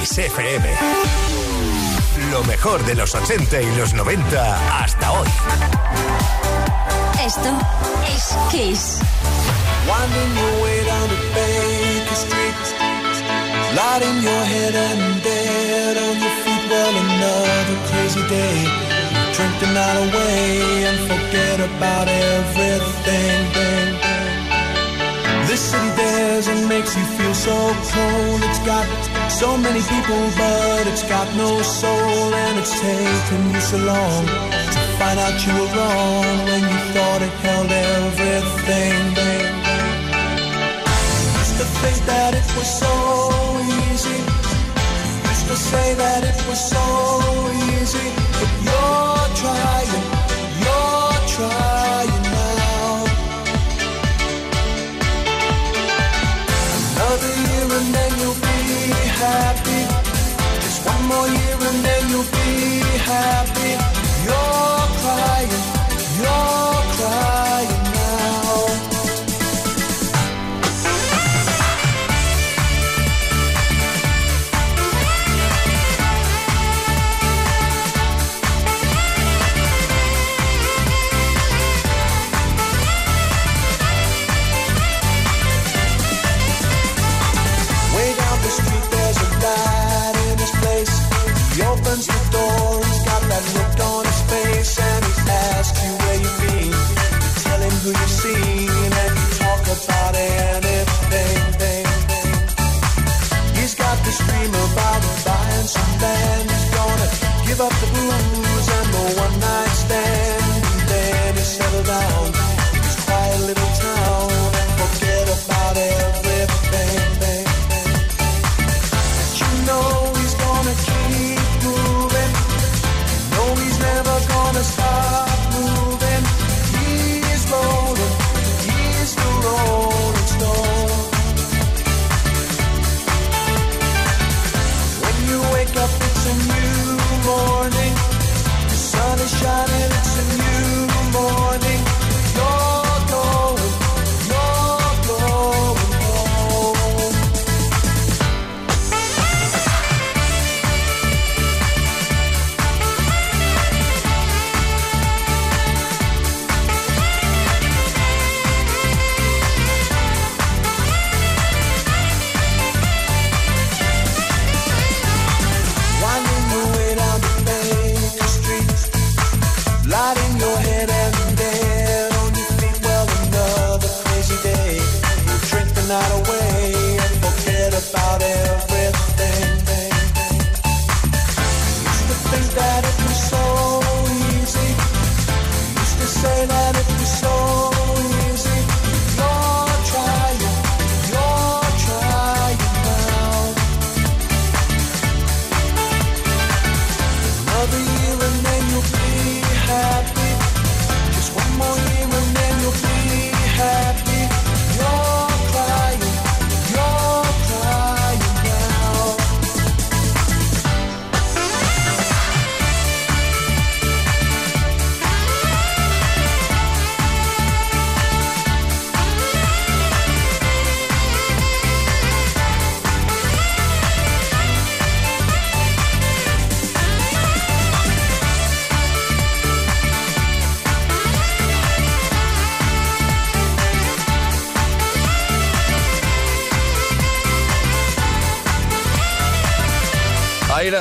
Kiss FM. Lo mejor de los 80 y los 90 hasta hoy. Esto es Kiss. Winding your way down Baker Street. Lighting your head and dead on your feet. Well, another crazy day. Drink the night away and forget about everything. Bang, bang. This city dares and makes you feel so cold. It's got so many people, but it's got no soul. And it's taken you so long to find out you were wrong when you thought it held everything. Used to think that it was so easy. Used to say that it was so easy. But you're trying, you're trying up the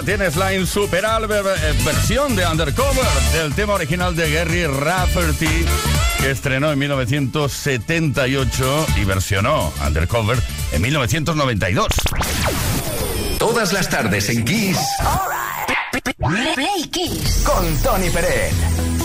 Ahí la tienes, la insuperable eh, versión de Undercover del tema original de Gary Rafferty, que estrenó en 1978 y versionó Undercover en 1992. Todas las tardes en Kiss Play Kiss. con Tony Pérez.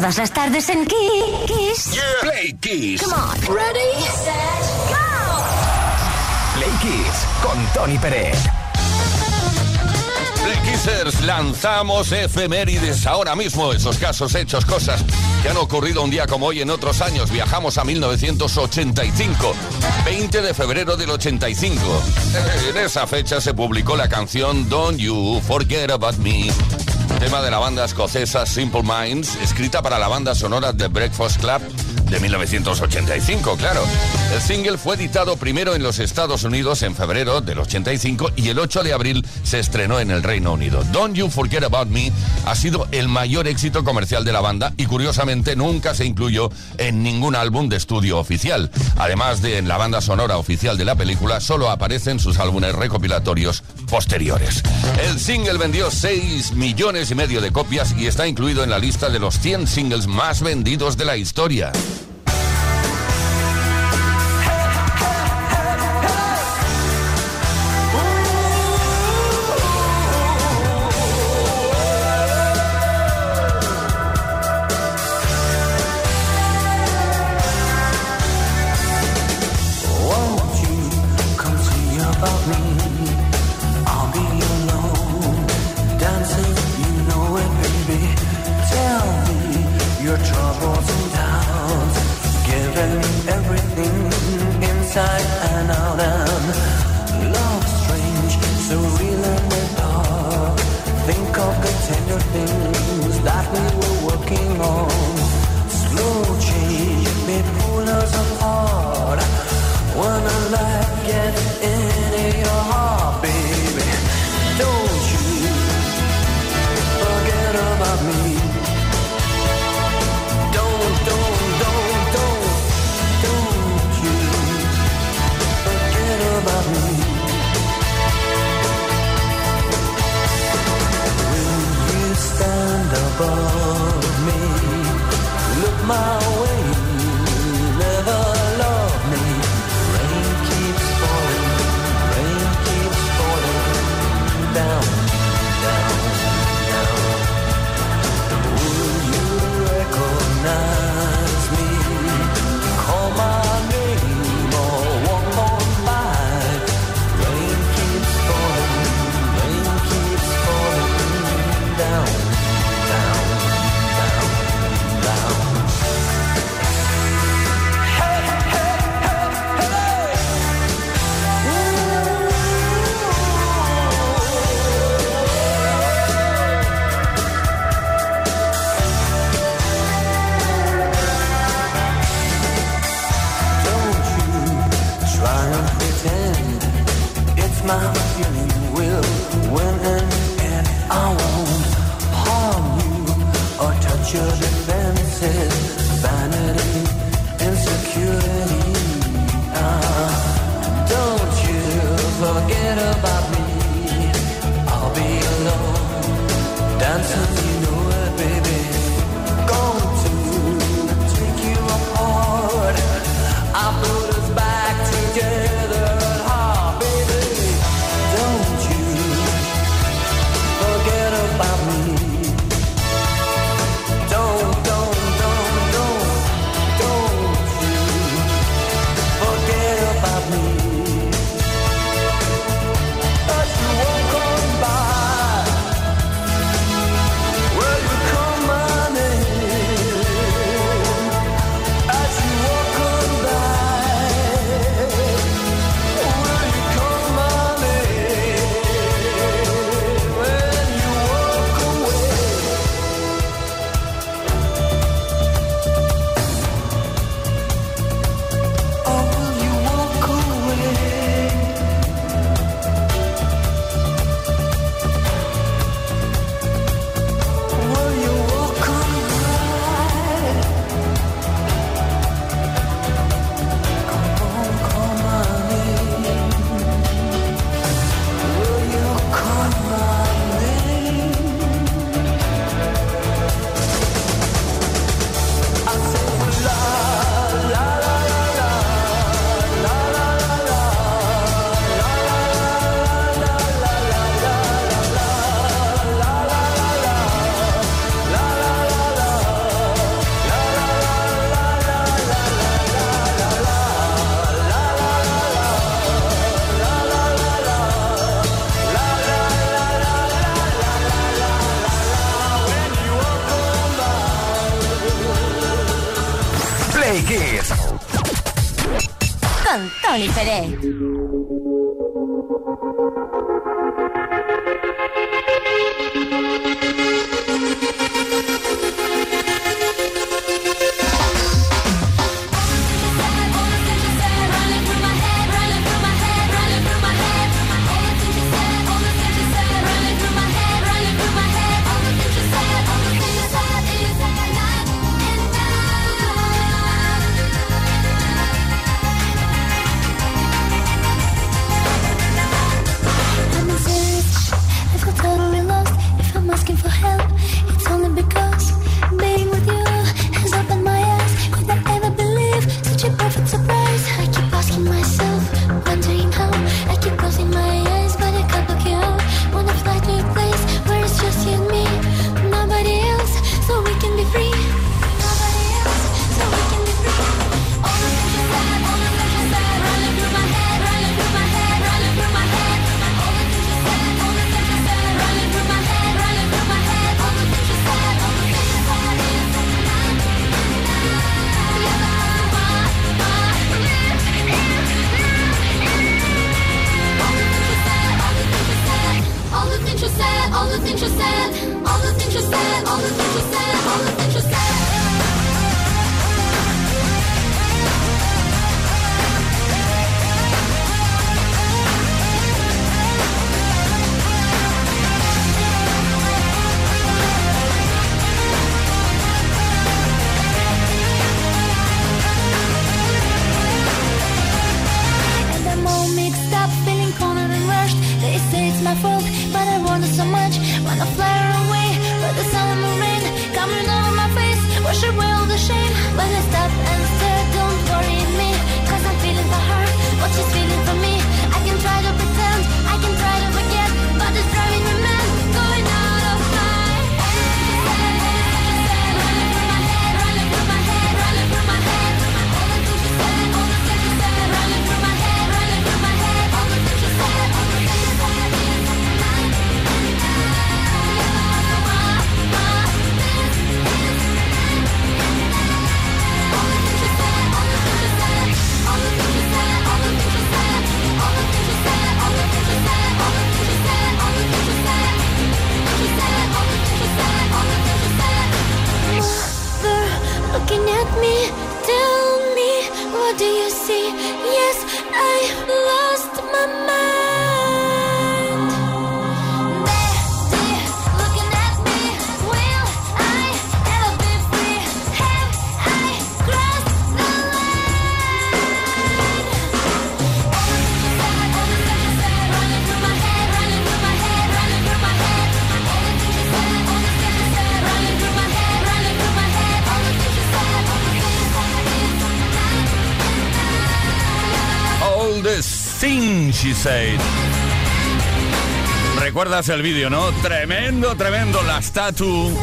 Todas las tardes en Kiss. Play Kiss. Come on. Ready, set, go. Play Kiss con Tony Pérez. Play Kissers, lanzamos efemérides ahora mismo, esos casos, hechos, cosas que han ocurrido un día como hoy en otros años. Viajamos a 1985, 20 de febrero del 85. En esa fecha se publicó la canción Don't You Forget About Me, tema de la banda escocesa Simple Minds, escrita para la banda sonora The Breakfast Club de 1985, claro. El single fue editado primero en los Estados Unidos en febrero del 85 y el 8 de abril se estrenó en el Reino Unido. Don't You Forget About Me ha sido el mayor éxito comercial de la banda y curiosamente nunca se incluyó en ningún álbum de estudio oficial. Además de en la banda sonora oficial de la película, solo aparecen sus álbumes recopilatorios posteriores. El single vendió 6 millones y medio de copias y está incluido en la lista de los 100 singles más vendidos de la historia. Play Kiss. Con Tony Pérez. Things she said. ¿Recuerdas el vídeo, no? Tremendo, tremendo. La statue.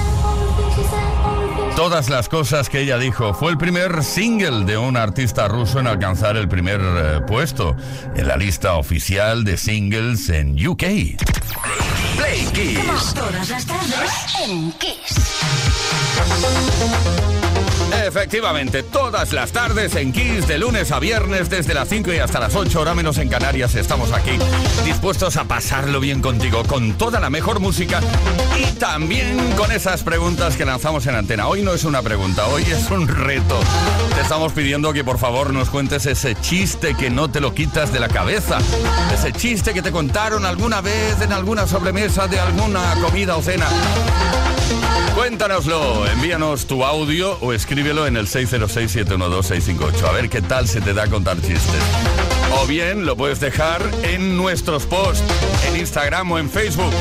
Todas las cosas que ella dijo. Fue el primer single de un artista ruso en alcanzar el primer eh, puesto en la lista oficial de singles en UK. Play Kiss. En Kiss. Efectivamente, todas las tardes en Kiss, de lunes a viernes, desde las 5 y hasta las 8, hora menos en Canarias, estamos aquí, dispuestos a pasarlo bien contigo, con toda la mejor música y también con esas preguntas que lanzamos en antena. Hoy no es una pregunta, hoy es un reto. Te estamos pidiendo que por favor nos cuentes ese chiste que no te lo quitas de la cabeza, ese chiste que te contaron alguna vez en alguna sobremesa de alguna comida o cena. Cuéntanoslo, envíanos tu audio o escríbelo en el 606-712-658. A ver qué tal se te da contar chistes. O bien lo puedes dejar en nuestros posts, en Instagram o en Facebook.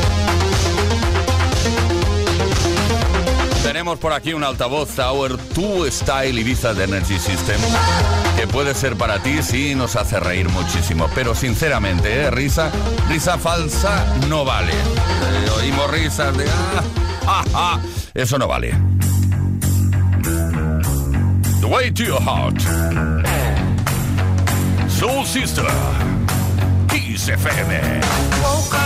Tenemos por aquí un altavoz Tower 2 Style Ibiza de Energy System que puede ser para ti si nos hace reír muchísimo. Pero sinceramente, ¿eh? risa, risa falsa no vale. Eh, oímos risas de... "Ah, ah, ah". Eso no vale. The way to your heart. Soul Sister. Kiss FM.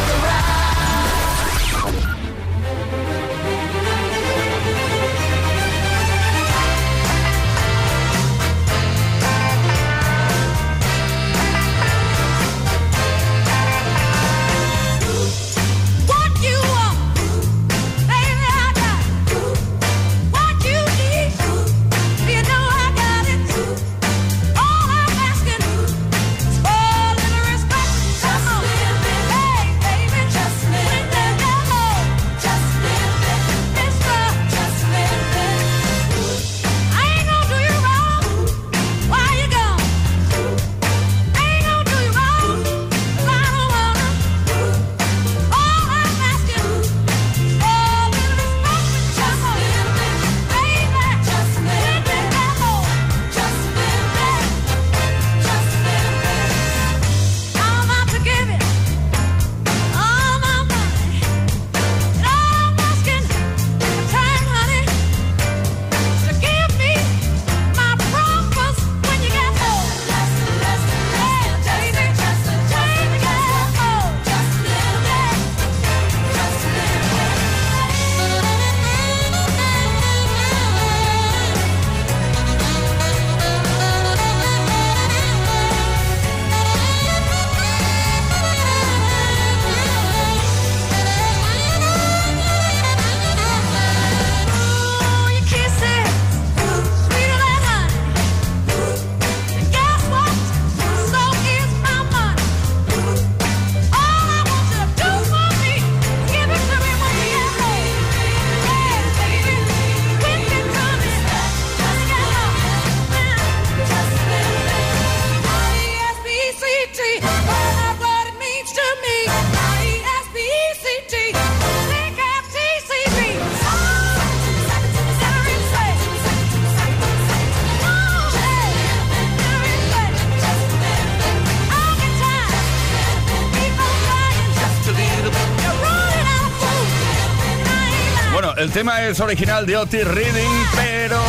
Tema es original de Otis Reading, pero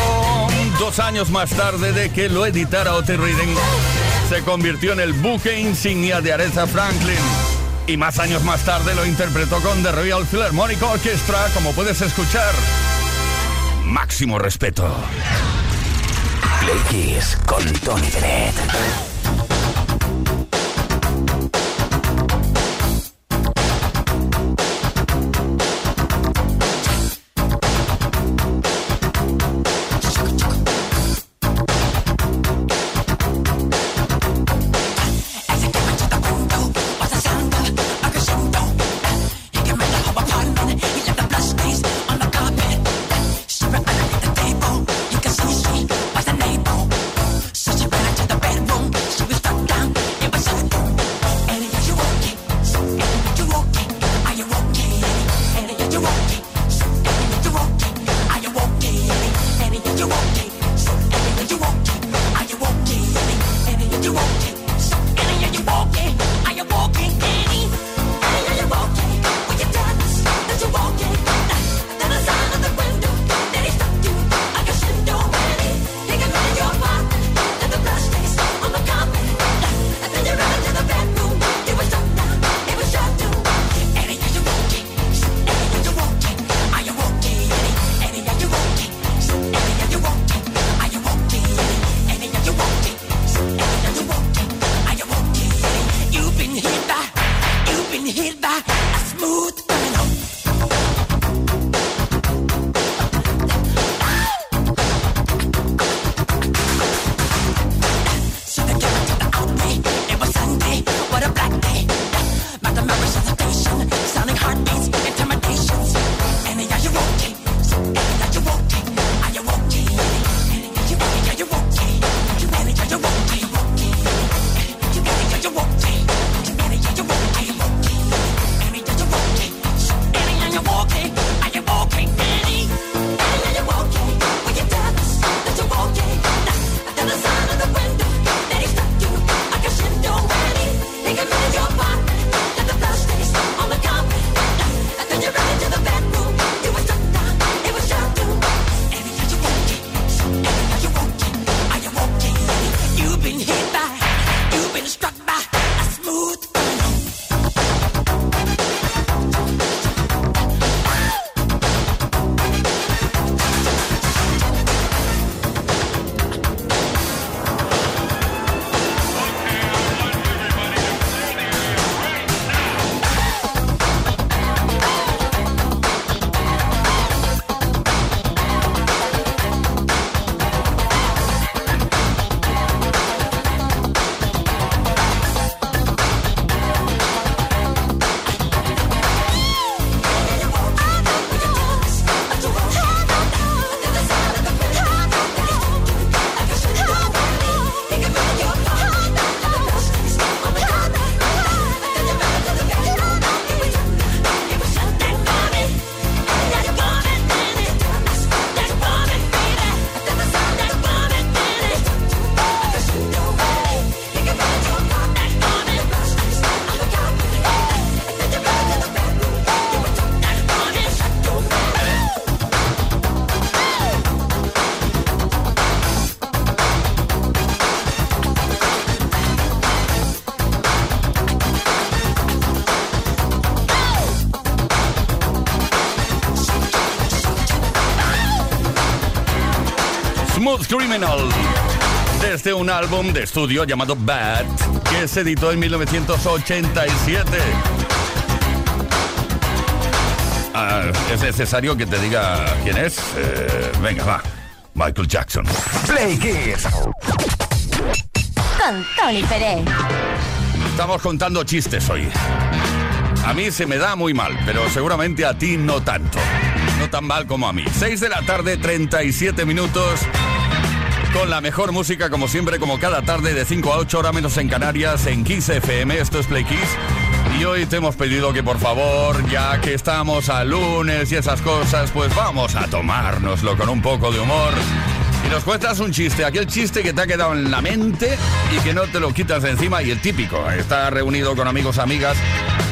dos años más tarde de que lo editara Otis Reading, se convirtió en el buque insignia de Aretha Franklin. Y más años más tarde lo interpretó con The Royal Philharmonic Orchestra, como puedes escuchar. Máximo respeto. Play con Tony Bennett. Criminal. Desde un álbum de estudio llamado Bad, que se editó en 1987. Ah, ¿Es necesario que te diga quién es? Eh, venga, va. Michael Jackson. Play Kiss. Con Tony Pérez. Estamos contando chistes hoy. A mí se me da muy mal, pero seguramente a ti no tanto. No tan mal como a mí. 6 de la tarde, 37 minutos. Con la mejor música, como siempre, como cada tarde, de 5 a 8 horas menos en Canarias, en Kiss FM. Esto es Play Kiss. Y hoy te hemos pedido que por favor, ya que estamos a lunes y esas cosas, pues vamos a tomárnoslo con un poco de humor. Y nos cuentas un chiste, aquel chiste que te ha quedado en la mente y que no te lo quitas de encima. Y el típico, está reunido con amigos, amigas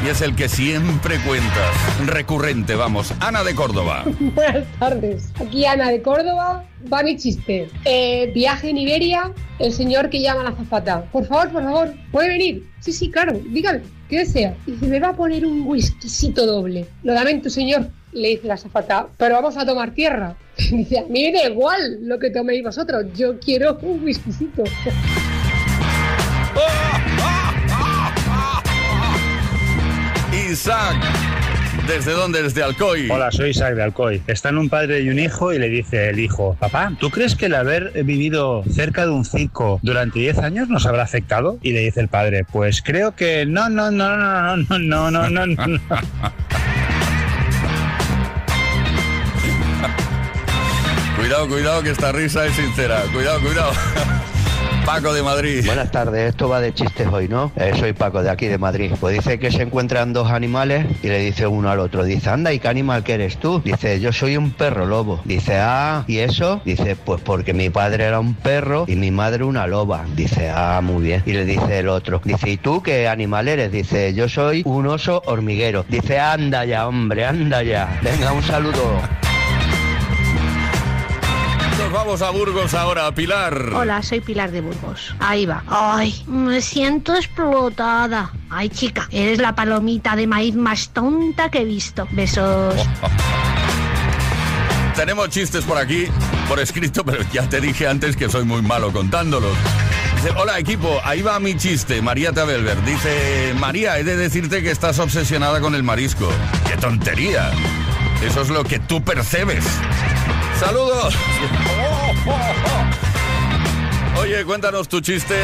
y es el que siempre cuentas. Recurrente, vamos. Ana de Córdoba. Buenas tardes. Aquí Ana de Córdoba. Va mi chiste. Eh, viaje en Iberia, el señor que llama a la azafata. Por favor, por favor, ¿puede venir? Sí, sí, claro, dígame, ¿qué desea? Dice, me va a poner un whiskycito doble. Lo lamento, señor, le dice la azafata, pero vamos a tomar tierra. Dice, a mí me da igual lo que toméis vosotros, yo quiero un whiskycito. Isaac. ¿Desde dónde? Desde Alcoy. Hola, soy Isaac de Alcoy. Están un padre y un hijo y le dice el hijo, papá, ¿tú crees que el haber vivido cerca de un circo durante 10 años nos habrá afectado? Y le dice el padre, pues creo que no, no, no, no, no, no, no, no, no, no. Cuidado, cuidado, que esta risa es sincera. Cuidado, cuidado. Paco de Madrid. Buenas tardes, esto va de chistes hoy, ¿no? Eh, soy Paco de aquí de Madrid. Pues dice que se encuentran dos animales y le dice uno al otro, dice, anda, ¿y qué animal que eres tú? Dice, yo soy un perro lobo. Dice, ah, ¿y eso? Dice, pues porque mi padre era un perro y mi madre una loba. Dice, ah, muy bien. Y le dice el otro, dice, ¿y tú qué animal eres? Dice, yo soy un oso hormiguero. Dice, anda ya, hombre, anda ya. Venga, un saludo. Nos vamos a Burgos ahora, Pilar. Hola, soy Pilar de Burgos. Ahí va. Ay, me siento explotada. Ay, chica, eres la palomita de maíz más tonta que he visto. Besos. Tenemos chistes por aquí, por escrito, pero ya te dije antes que soy muy malo contándolos. Dice, hola equipo, ahí va mi chiste, María Tabelver. Dice, María, he de decirte que estás obsesionada con el marisco. ¡Qué tontería! Eso es lo que tú percebes. ¡Saludos! Oye, cuéntanos tu chiste.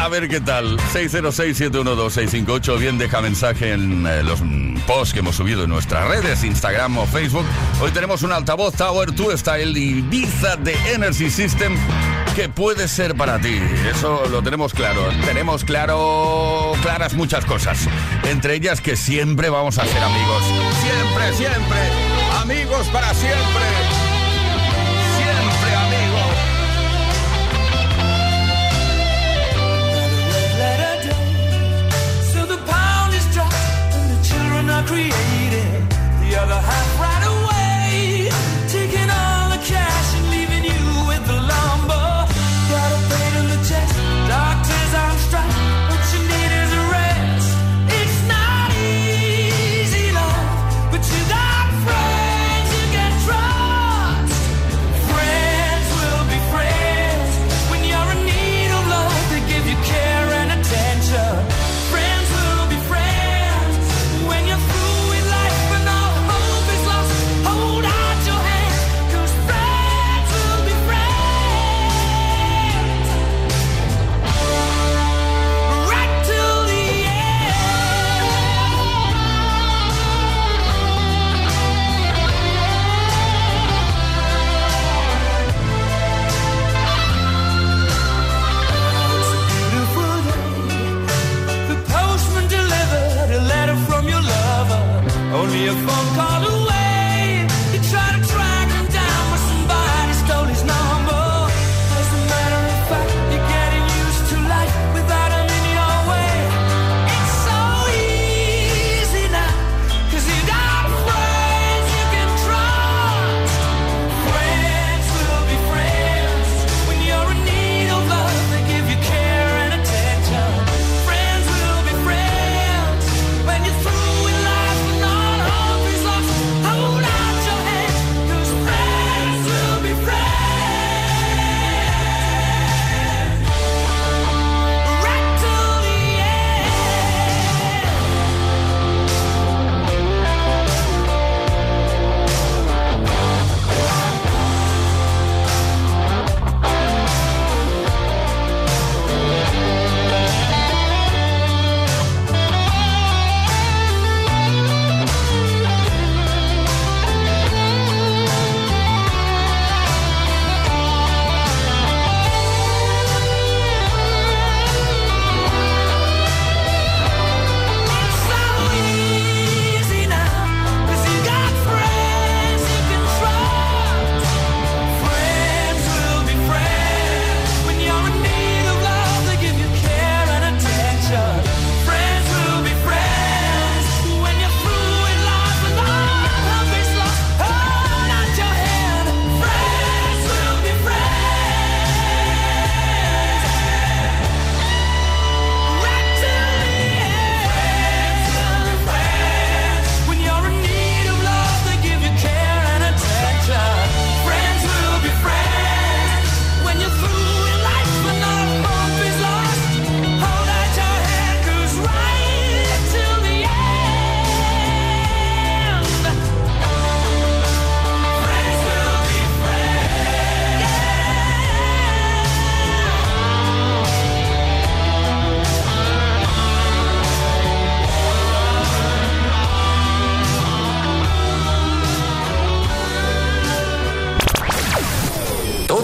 A ver qué tal. 606-712-658. Bien, deja mensaje en eh, los posts que hemos subido en nuestras redes, Instagram o Facebook. Hoy tenemos un altavoz Tower 2 Style Ibiza de Energy System que puede ser para ti. Eso lo tenemos claro. Tenemos claro, claras muchas cosas. Entre ellas que siempre vamos a ser amigos. Siempre, siempre. Amigos para. Siempre Created. The other half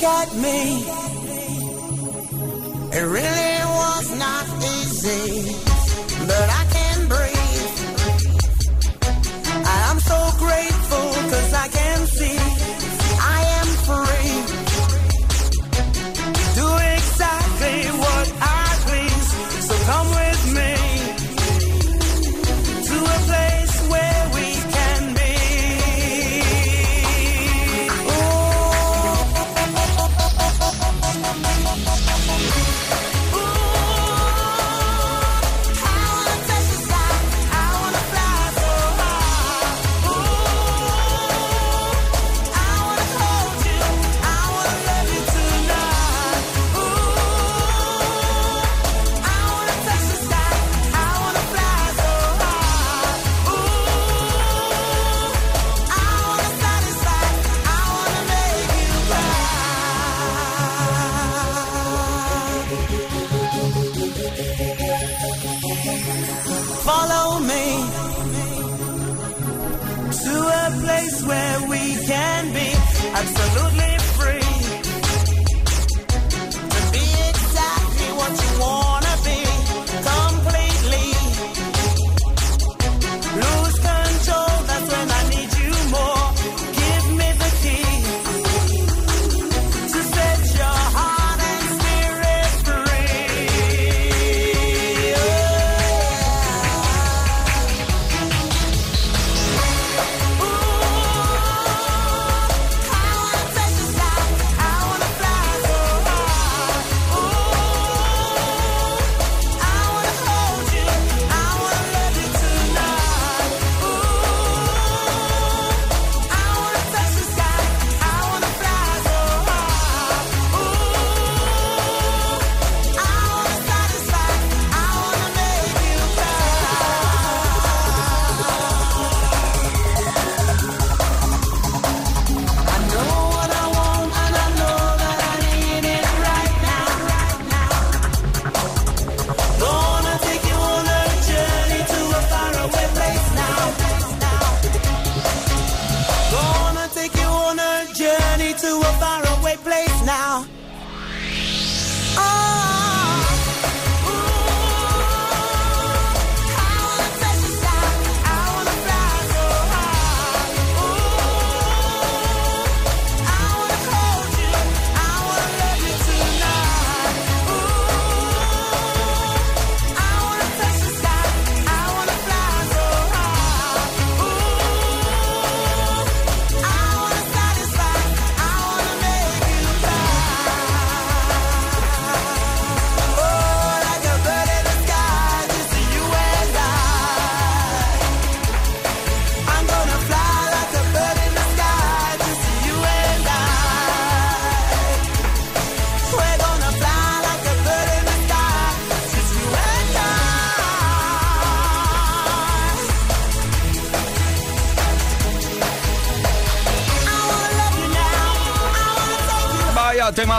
look at me. It really place where we can be.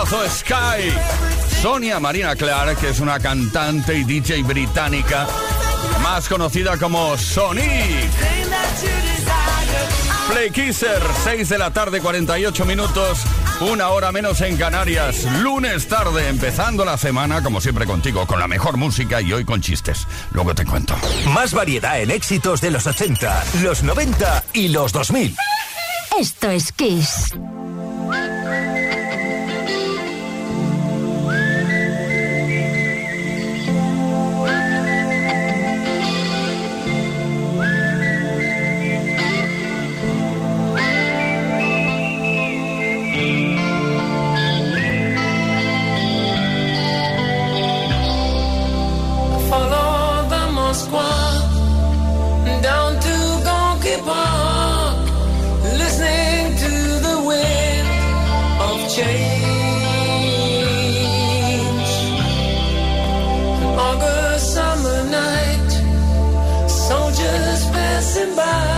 Sky. Sonia Marina Clark, que es una cantante y DJ británica, más conocida como Sonic. Play Kisser, 6 de la tarde, 48 minutos, una hora menos en Canarias. Lunes tarde, empezando la semana, como siempre contigo, con la mejor música y hoy con chistes. Luego te cuento. Más variedad en éxitos de los 80, los 90 y los 2000. Esto es Kiss. passing by.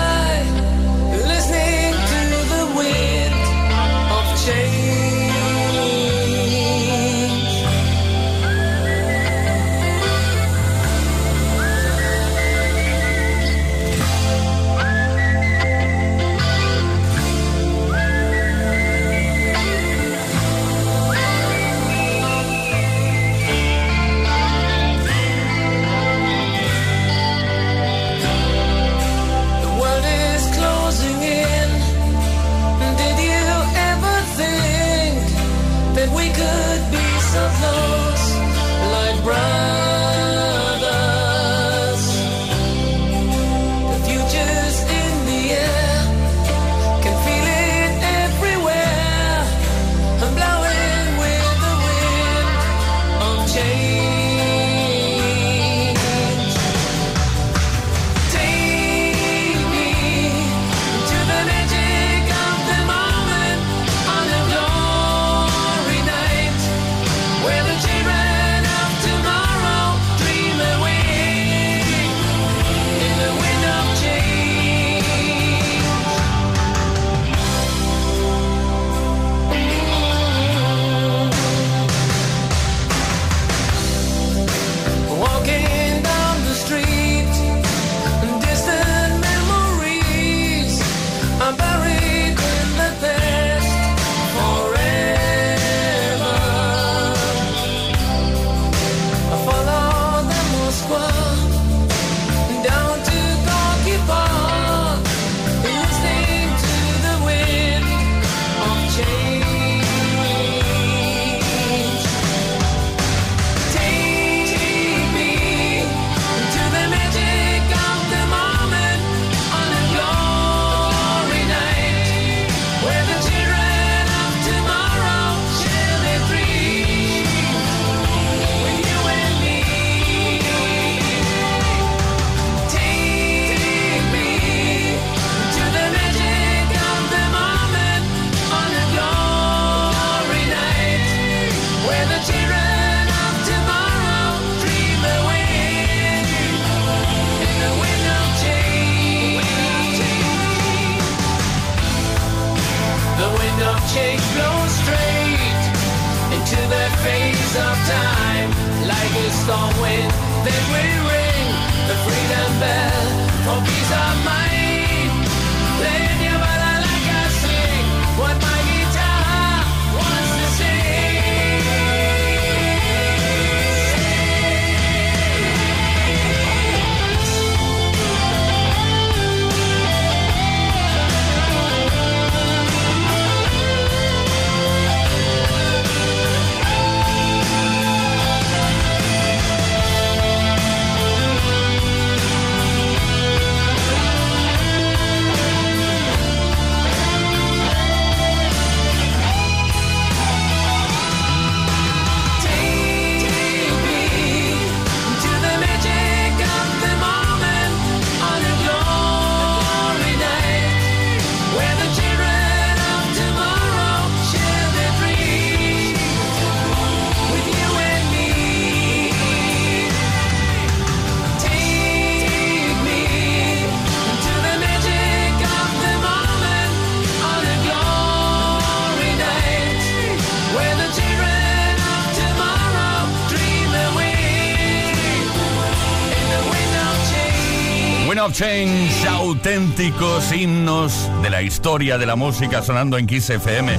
Change, auténticos himnos de la historia de la música sonando en Kiss FM.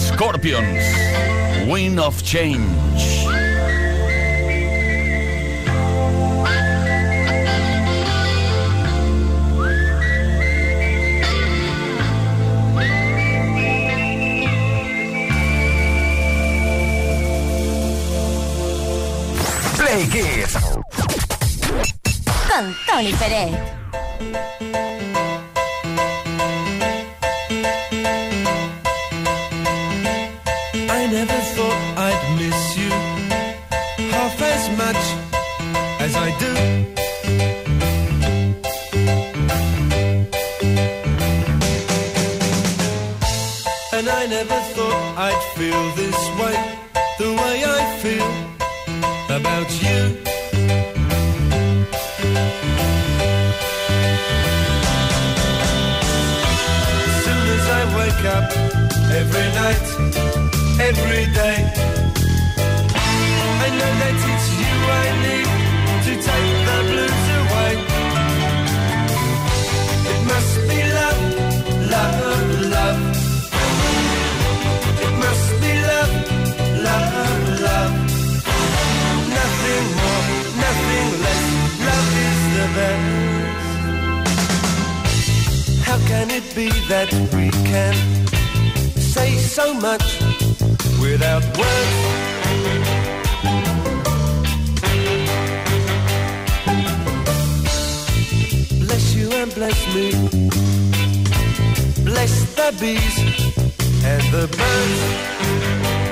Scorpions, Wind of Change. Play Kiss. Con Tony Pérez. I never thought I'd miss you half as much as I do. Up, every night, every day. I know that it's you I need to take the blues away. It must be love, love, love. It must be love, love, love. Nothing more, nothing less. Love is the best. How can it be that we can much without words? Bless you and bless me. Bless the bees and the birds.